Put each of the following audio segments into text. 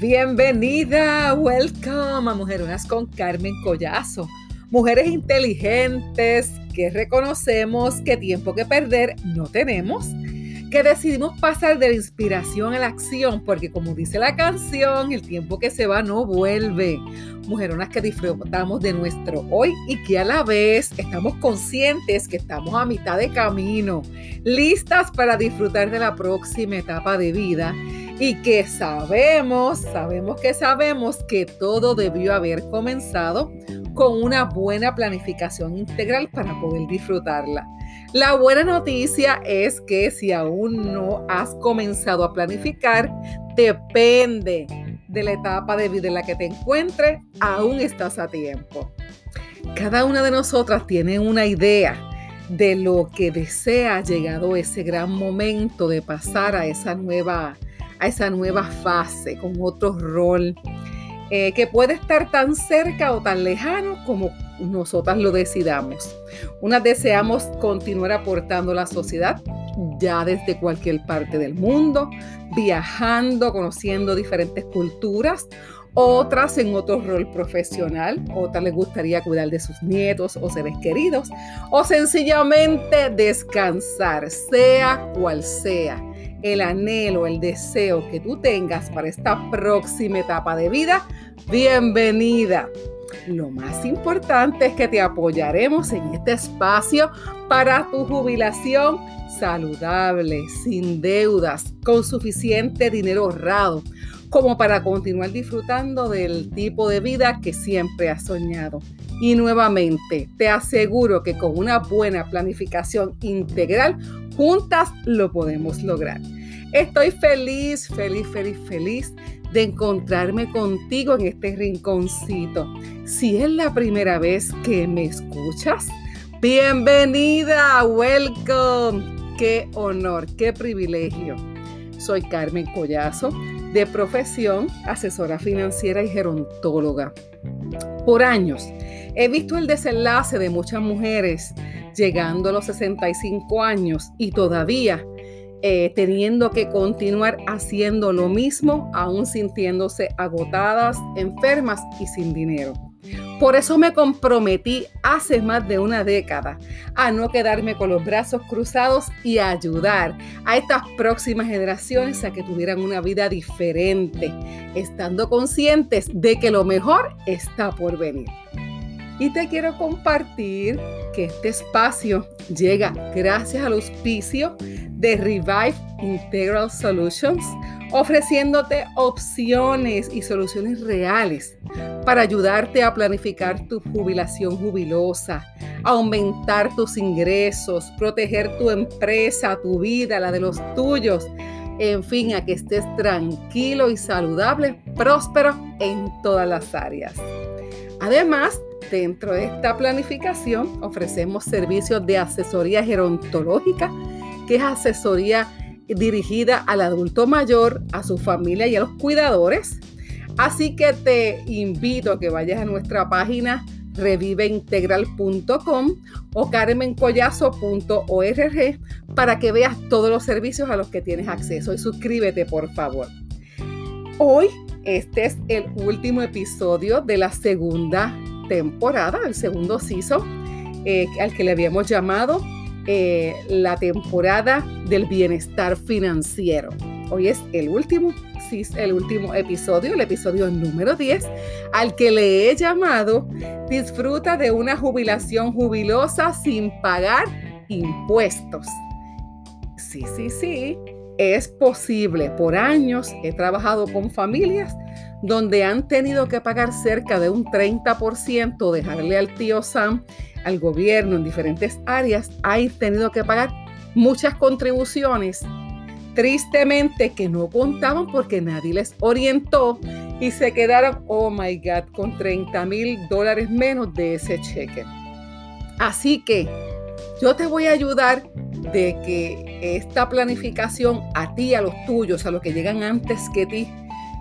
Bienvenida, welcome a Mujeronas con Carmen Collazo. Mujeres inteligentes que reconocemos que tiempo que perder no tenemos, que decidimos pasar de la inspiración a la acción, porque como dice la canción, el tiempo que se va no vuelve. Mujeronas que disfrutamos de nuestro hoy y que a la vez estamos conscientes que estamos a mitad de camino, listas para disfrutar de la próxima etapa de vida y que sabemos, sabemos que sabemos que todo debió haber comenzado con una buena planificación integral para poder disfrutarla. La buena noticia es que si aún no has comenzado a planificar, depende de la etapa de vida en la que te encuentres, aún estás a tiempo. Cada una de nosotras tiene una idea de lo que desea llegado ese gran momento de pasar a esa nueva a esa nueva fase con otro rol eh, que puede estar tan cerca o tan lejano como nosotras lo decidamos. Unas deseamos continuar aportando a la sociedad ya desde cualquier parte del mundo, viajando, conociendo diferentes culturas, otras en otro rol profesional, otras les gustaría cuidar de sus nietos o seres queridos, o sencillamente descansar, sea cual sea el anhelo, el deseo que tú tengas para esta próxima etapa de vida, bienvenida. Lo más importante es que te apoyaremos en este espacio para tu jubilación saludable, sin deudas, con suficiente dinero ahorrado, como para continuar disfrutando del tipo de vida que siempre has soñado. Y nuevamente, te aseguro que con una buena planificación integral, juntas lo podemos lograr. Estoy feliz, feliz, feliz, feliz de encontrarme contigo en este rinconcito. Si es la primera vez que me escuchas, bienvenida, welcome. Qué honor, qué privilegio. Soy Carmen Collazo, de profesión asesora financiera y gerontóloga. Por años he visto el desenlace de muchas mujeres llegando a los 65 años y todavía eh, teniendo que continuar haciendo lo mismo, aún sintiéndose agotadas, enfermas y sin dinero. Por eso me comprometí hace más de una década a no quedarme con los brazos cruzados y a ayudar a estas próximas generaciones a que tuvieran una vida diferente, estando conscientes de que lo mejor está por venir. Y te quiero compartir que este espacio llega gracias al auspicio de Revive Integral Solutions, ofreciéndote opciones y soluciones reales para ayudarte a planificar tu jubilación jubilosa, aumentar tus ingresos, proteger tu empresa, tu vida, la de los tuyos, en fin, a que estés tranquilo y saludable, próspero en todas las áreas. Además, Dentro de esta planificación ofrecemos servicios de asesoría gerontológica, que es asesoría dirigida al adulto mayor, a su familia y a los cuidadores. Así que te invito a que vayas a nuestra página reviveintegral.com o carmencollazo.org para que veas todos los servicios a los que tienes acceso y suscríbete por favor. Hoy este es el último episodio de la segunda temporada, el segundo season, eh, al que le habíamos llamado eh, la temporada del bienestar financiero. Hoy es el último, el último episodio, el episodio número 10, al que le he llamado Disfruta de una jubilación jubilosa sin pagar impuestos. Sí, sí, sí, es posible. Por años he trabajado con familias donde han tenido que pagar cerca de un 30%, dejarle al tío Sam, al gobierno en diferentes áreas, han tenido que pagar muchas contribuciones, tristemente que no contaban porque nadie les orientó y se quedaron, oh my God, con 30 mil dólares menos de ese cheque. Así que yo te voy a ayudar de que esta planificación a ti, a los tuyos, a los que llegan antes que ti,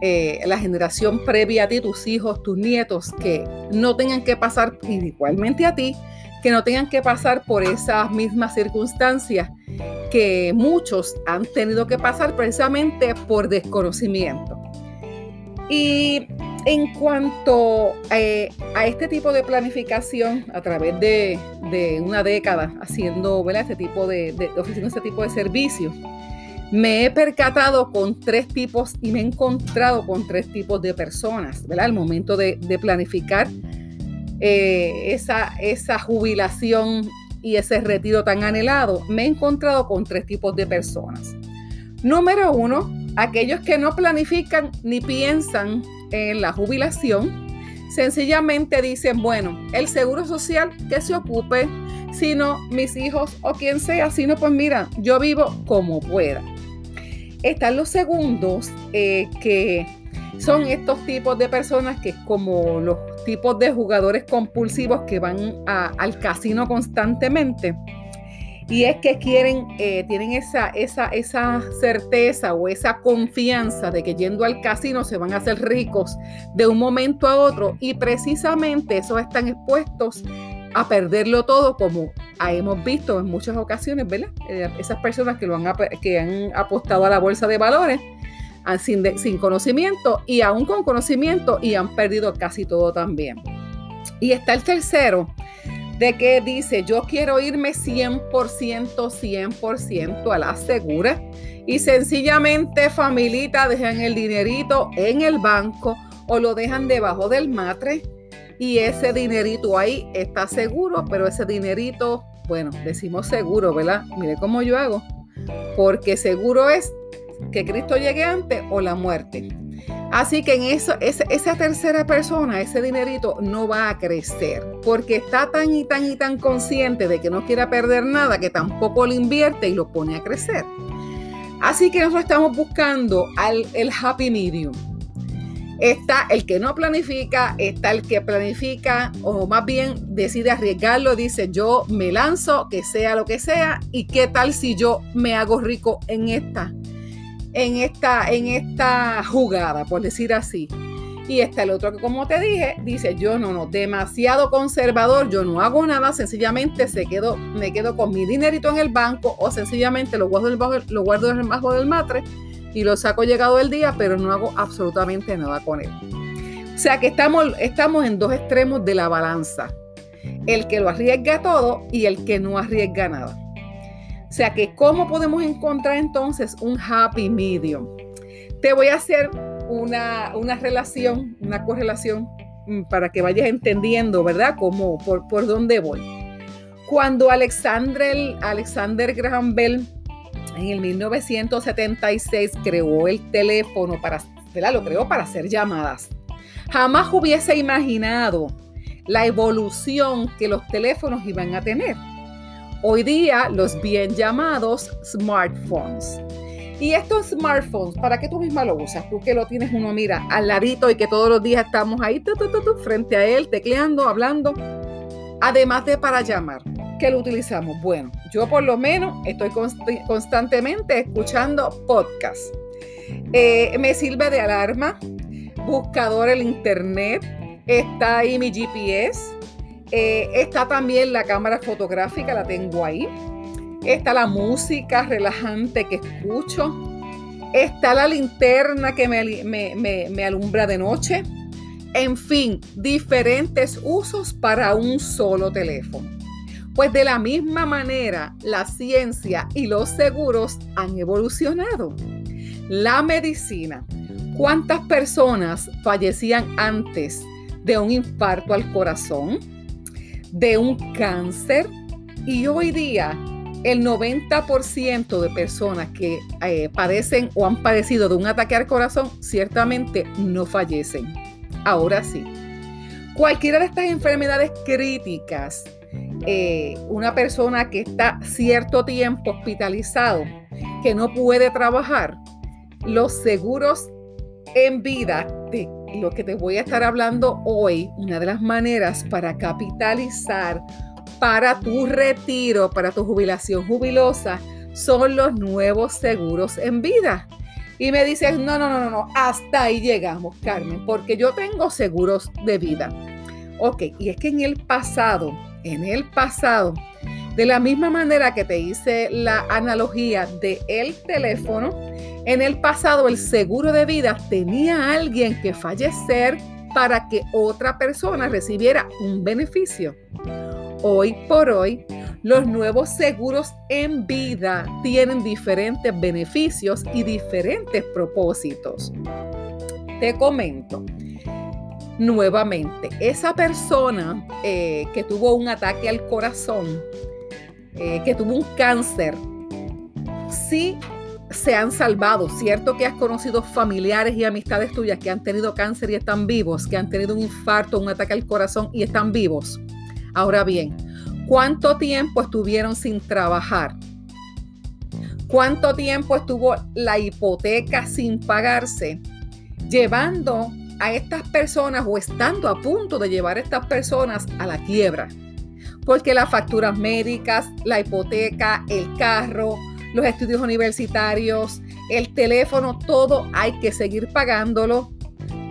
eh, la generación previa a ti, tus hijos, tus nietos, que no tengan que pasar, igualmente a ti, que no tengan que pasar por esas mismas circunstancias que muchos han tenido que pasar precisamente por desconocimiento. Y en cuanto eh, a este tipo de planificación a través de, una década haciendo este tipo de, ofreciendo este tipo de servicios, me he percatado con tres tipos y me he encontrado con tres tipos de personas, ¿verdad? Al momento de, planificar eh, esa, esa jubilación y ese retiro tan anhelado, me he encontrado con tres tipos de personas. Número uno, aquellos que no planifican ni piensan en la jubilación, sencillamente dicen, bueno, el seguro social que se ocupe, sino mis hijos o quien sea, sino pues mira, yo vivo como pueda. Están los segundos eh, que son estos tipos de personas que como los tipos de jugadores compulsivos que van al casino constantemente y es que quieren, eh, tienen esa, esa, esa certeza o esa confianza de que yendo al casino se van a hacer ricos de un momento a otro y precisamente eso están expuestos a perderlo todo como hemos visto en muchas ocasiones, ¿verdad? Eh, esas personas que, lo han, que han apostado a la bolsa de valores sin conocimiento y aún con conocimiento y han perdido casi todo también. Y está el tercero, de que dice, yo quiero irme 100%, 100% a la segura y sencillamente familita dejan el dinerito en el banco o lo dejan debajo del matre y ese dinerito ahí está seguro, pero ese dinerito, bueno, decimos seguro, ¿verdad? Mire cómo yo hago, porque seguro es que Cristo llegue antes o la muerte. Así que en eso, esa tercera persona, ese dinerito no va a crecer porque está tan y tan y tan consciente de que no quiere perder nada que tampoco lo invierte y lo pone a crecer. Así que nosotros estamos buscando al, el happy medium. Está el que no planifica, está el que planifica o más bien decide arriesgarlo, dice yo me lanzo, que sea lo que sea, y qué tal si yo me hago rico en esta en esta, en esta jugada, por decir así. Y está el otro que, como te dije, dice, yo no, no, demasiado conservador, yo no hago nada, sencillamente se quedo, me quedo con mi dinerito en el banco o sencillamente lo guardo, debajo, lo guardo del matre y lo saco llegado el día, pero no hago absolutamente nada con él. O sea que estamos, estamos en dos extremos de la balanza. El que lo arriesga todo y el que no arriesga nada. Sea que, ¿cómo podemos encontrar entonces un happy medium? Te voy a hacer una, relación, una correlación mm, para que vayas entendiendo, ¿verdad? Cómo, por, por dónde voy. Cuando Alexander, Alexander Graham Bell en el 1976 creó el teléfono para, ¿verdad? Lo creó para hacer llamadas. Jamás hubiese imaginado la evolución que los teléfonos iban a tener hoy día los bien llamados smartphones. Y estos smartphones, ¿para qué tú misma lo usas? Tú que lo tienes uno, mira, al ladito y que todos los días estamos ahí frente a él, tecleando, hablando. Además de para llamar, ¿qué lo utilizamos? Bueno, yo por lo menos estoy constantemente escuchando podcasts. Eh, me sirve de alarma, buscador el internet, está ahí mi GPS, eh, está también la cámara fotográfica, la tengo ahí. Está la música relajante que escucho. Está la linterna que me, alumbra de noche. En fin, diferentes usos para un solo teléfono. Pues de la misma manera, la ciencia y los seguros han evolucionado. La medicina. ¿Cuántas personas fallecían antes de un infarto al corazón? De un cáncer y hoy día el 90% de personas que eh, padecen o han padecido de un ataque al corazón ciertamente no fallecen. Ahora sí, cualquiera de estas enfermedades críticas, eh, una persona que está cierto tiempo hospitalizado, que no puede trabajar, los seguros en vida lo que te voy a estar hablando hoy, una de las maneras para capitalizar para tu retiro, para tu jubilación jubilosa, son los nuevos seguros en vida. Y me dices, no, no, no, no, hasta ahí llegamos, Carmen, porque yo tengo seguros de vida. Ok, y es que en el pasado, en el pasado, de la misma manera que te hice la analogía de el teléfono, En el pasado el seguro de vida tenía a alguien que fallecer para que otra persona recibiera un beneficio. Hoy por hoy, los nuevos seguros en vida tienen diferentes beneficios y diferentes propósitos. Te comento nuevamente, esa persona eh, que tuvo un ataque al corazón, eh, que tuvo un cáncer, sí se han salvado. Cierto que has conocido familiares y amistades tuyas que han tenido cáncer y están vivos, que han tenido un infarto, un ataque al corazón y están vivos. Ahora bien, ¿cuánto tiempo estuvieron sin trabajar? ¿Cuánto tiempo estuvo la hipoteca sin pagarse? Llevando a estas personas o estando a punto de llevar a estas personas a la quiebra. Porque las facturas médicas, la hipoteca, el carro, los estudios universitarios, el teléfono, todo hay que seguir pagándolo.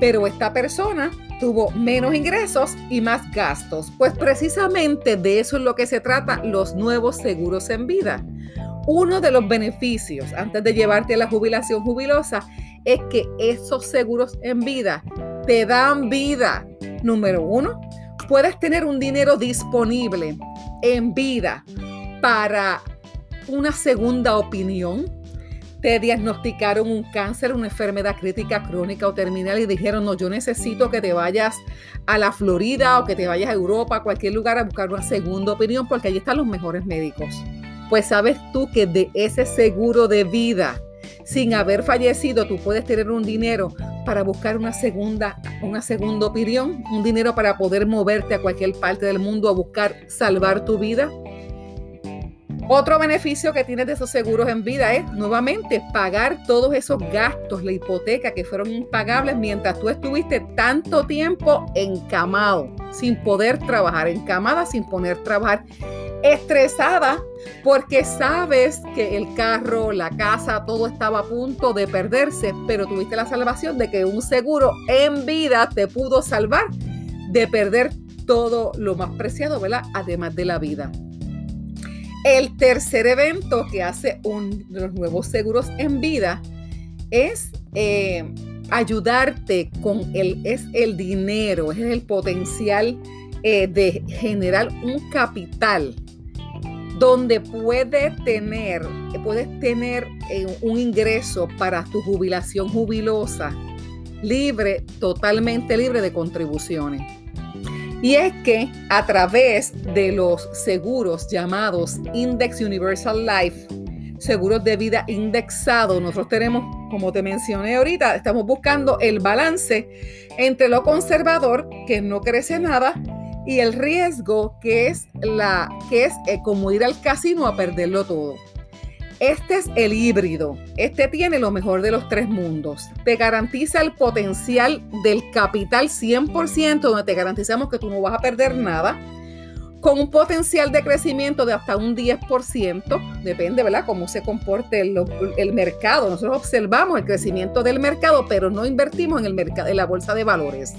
Pero esta persona tuvo menos ingresos y más gastos. Pues precisamente de eso es lo que se trata los nuevos seguros en vida. Uno de los beneficios antes de llevarte a la jubilación jubilosa es que esos seguros en vida te dan vida. Número uno, puedes tener un dinero disponible en vida para una segunda opinión. Te diagnosticaron un cáncer, una enfermedad crítica, crónica o terminal y dijeron, no, yo necesito que te vayas a la Florida o que te vayas a Europa, a cualquier lugar a buscar una segunda opinión porque allí están los mejores médicos. Pues sabes tú que de ese seguro de vida, sin haber fallecido, tú puedes tener un dinero para buscar una segunda, una segunda opinión, un dinero para poder moverte a cualquier parte del mundo a buscar salvar tu vida. Otro beneficio que tienes de esos seguros en vida es nuevamente pagar todos esos gastos, la hipoteca que fueron impagables mientras tú estuviste tanto tiempo encamado, sin poder trabajar, encamada sin poder trabajar, estresada porque sabes que el carro, la casa, todo estaba a punto de perderse, pero tuviste la salvación de que un seguro en vida te pudo salvar de perder todo lo más preciado, ¿verdad? Además de la vida. El tercer evento que hace un los nuevos seguros en vida es eh, ayudarte con el, es el dinero, es el potencial eh, de generar un capital donde puedes tener, puedes tener eh, un ingreso para tu jubilación jubilosa libre, totalmente libre de contribuciones. Y es que a través de los seguros llamados Index Universal Life, seguros de vida indexados, nosotros tenemos, como te mencioné ahorita, estamos buscando el balance entre lo conservador, que no crece nada, y el riesgo, que es, la, que es eh, como ir al casino a perderlo todo. Este es el híbrido. Este tiene lo mejor de los tres mundos. Te garantiza el potencial del capital 100%, donde te garantizamos que tú no vas a perder nada, con un potencial de crecimiento de hasta un 10%. Depende, ¿verdad?, cómo se comporte el, el mercado. Nosotros observamos el crecimiento del mercado, pero no invertimos en, el mercado, en la bolsa de valores.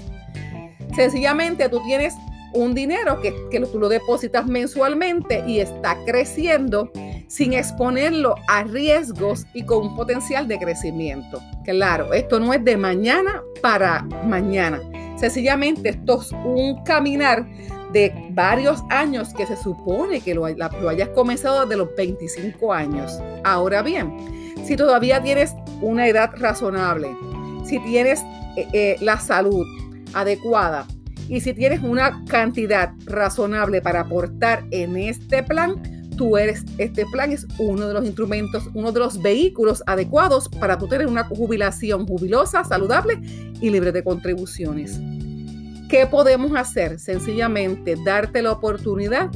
Sencillamente tú tienes un dinero que, que tú lo depositas mensualmente y está creciendo sin exponerlo a riesgos y con un potencial de crecimiento. Claro, esto no es de mañana para mañana. Sencillamente esto es un caminar de varios años que se supone que lo, hayas comenzado desde los 25 años. Ahora bien, si todavía tienes una edad razonable, si tienes eh, eh, la salud adecuada, y si tienes una cantidad razonable para aportar en este plan, tú eres, este plan es uno de los instrumentos, uno de los vehículos adecuados para tú tener una jubilación jubilosa, saludable y libre de contribuciones. ¿Qué podemos hacer? Sencillamente darte la oportunidad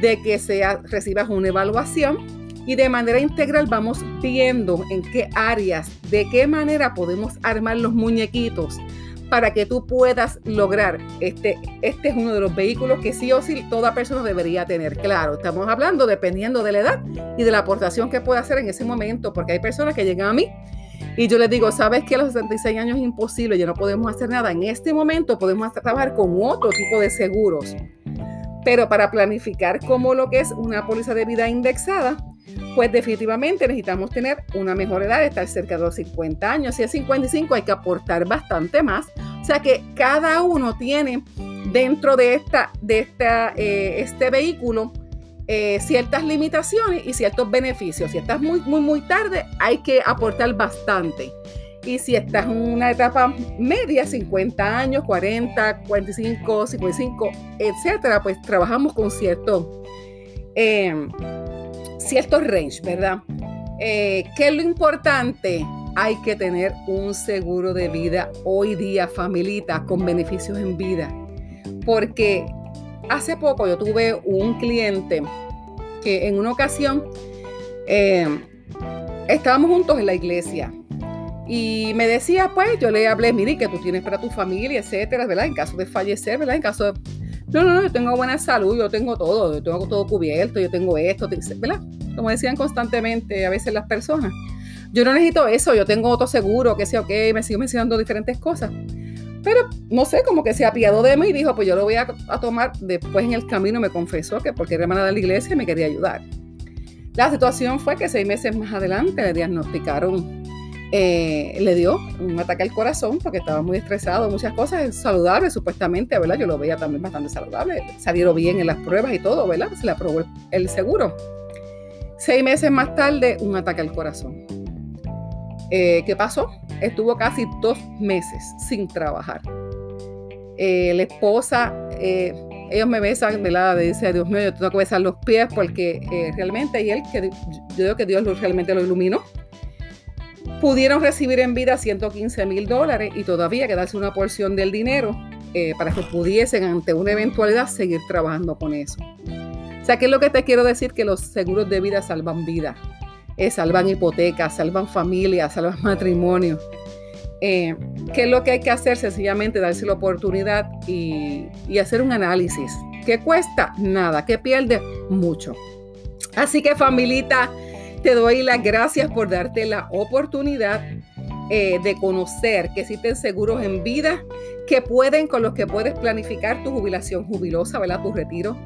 de que sea, recibas una evaluación y de manera integral vamos viendo en qué áreas, de qué manera podemos armar los muñequitos para que tú puedas lograr. Este, este es uno de los vehículos que sí o sí toda persona debería tener. Claro, estamos hablando dependiendo de la edad y de la aportación que pueda hacer en ese momento, porque hay personas que llegan a mí y yo les digo, sabes que a los 66 años es imposible, ya no podemos hacer nada. En este momento podemos trabajar con otro tipo de seguros. Pero para planificar como lo que es una póliza de vida indexada, pues definitivamente necesitamos tener una mejor edad, estar cerca de los 50 años. Si es 55 hay que aportar bastante más. O sea que cada uno tiene dentro de, esta, de esta, eh, este vehículo eh, ciertas limitaciones y ciertos beneficios. Si estás muy, muy, muy tarde, hay que aportar bastante. Y si estás en una etapa media, 50 años, 40, 45, 55, etcétera, pues trabajamos con cierto, eh, cierto range, ¿verdad? Eh, ¿Qué es lo importante? Hay que tener un seguro de vida hoy día, familita, con beneficios en vida. Porque hace poco yo tuve un cliente que en una ocasión eh, estábamos juntos en la iglesia y me decía, pues yo le hablé, mire, que tú tienes para tu familia, etcétera, ¿verdad? En caso de fallecer, ¿verdad? En caso de... No, no, no, yo tengo buena salud, yo tengo todo, yo tengo todo cubierto, yo tengo esto, ¿verdad? Como decían constantemente a veces las personas. Yo no necesito eso, yo tengo otro seguro, que sea ok, me sigo mencionando diferentes cosas. Pero no sé, como que se apiadó de mí y dijo, pues yo lo voy a, tomar. Después en el camino me confesó que porque era hermana de la iglesia me quería ayudar. La situación fue que seis meses más adelante le diagnosticaron, eh, le dio un ataque al corazón porque estaba muy estresado, muchas cosas saludables supuestamente, ¿verdad? Yo lo veía también bastante saludable, salieron bien en las pruebas y todo, ¿verdad? Se le aprobó el seguro. Seis meses más tarde, un ataque al corazón. Eh, ¿Qué pasó? Estuvo casi dos meses sin trabajar. Eh, la esposa, eh, ellos me besan, ¿verdad? Dice, Dios mío, yo tengo que besar los pies porque realmente, y él, que yo digo que Dios realmente lo iluminó, pudieron recibir en vida 115 mil dólares y todavía quedarse una porción del dinero para que pudiesen, ante una eventualidad, seguir trabajando con eso. O sea, ¿qué es lo que te quiero decir? Que los seguros de vida salvan vida. Eh, salvan hipotecas, salvan familias, salvan matrimonio. Eh, ¿Qué es lo que hay que hacer? Sencillamente darse la oportunidad y, y hacer un análisis. ¿Qué cuesta? Nada. ¿Qué pierde? Mucho. Así que familita, te doy las gracias por darte la oportunidad eh, de conocer que existen seguros en vida que pueden, con los que puedes planificar tu jubilación jubilosa, ¿verdad? Tu retiro.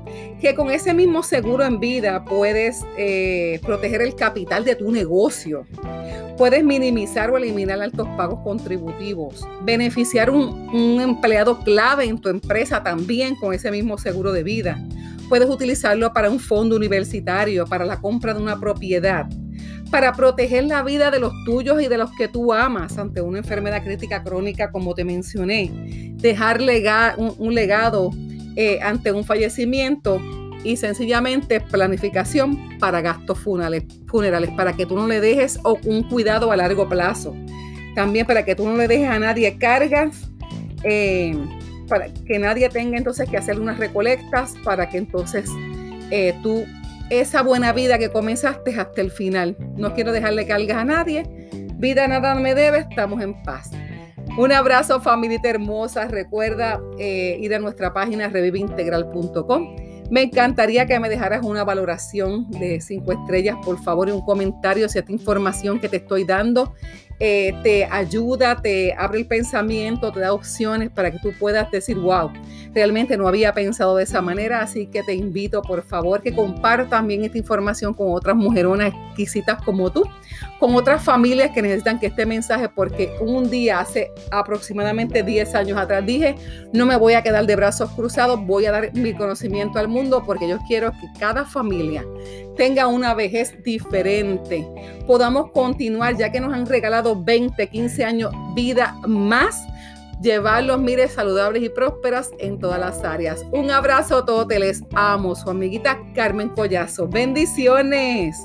Que con ese mismo seguro en vida puedes eh, proteger el capital de tu negocio. Puedes minimizar o eliminar altos pagos contributivos. Beneficiar un, un empleado clave en tu empresa también con ese mismo seguro de vida. Puedes utilizarlo para un fondo universitario, para la compra de una propiedad para proteger la vida de los tuyos y de los que tú amas ante una enfermedad crítica crónica, como te mencioné. Dejar un, legado eh, ante un fallecimiento y sencillamente planificación para gastos funerales, funerales, para que tú no le dejes un cuidado a largo plazo. También para que tú no le dejes a nadie cargas, eh, para que nadie tenga entonces que hacer unas recolectas, para que entonces eh, tú esa buena vida que comenzaste hasta el final. No quiero dejarle cargas a nadie. Vida nada me debe, estamos en paz. Un abrazo, familia hermosa. Recuerda eh, ir a nuestra página reviveintegral.com. Me encantaría que me dejaras una valoración de cinco estrellas, por favor, y un comentario si esta información que te estoy dando eh, te ayuda, te abre el pensamiento, te da opciones para que tú puedas decir, wow, realmente no había pensado de esa manera, así que te invito por favor que compartas también esta información con otras mujeronas exquisitas como tú, con otras familias que necesitan que este mensaje, porque un día hace aproximadamente 10 años atrás dije, no me voy a quedar de brazos cruzados, voy a dar mi conocimiento al mundo porque yo quiero que cada familia tenga una vejez diferente, podamos continuar, ya que nos han regalado 20, 15 años vida más, llevarlos, mire, saludables y prósperas en todas las áreas. Un abrazo a todos, te les amo, su amiguita Carmen Collazo. Bendiciones.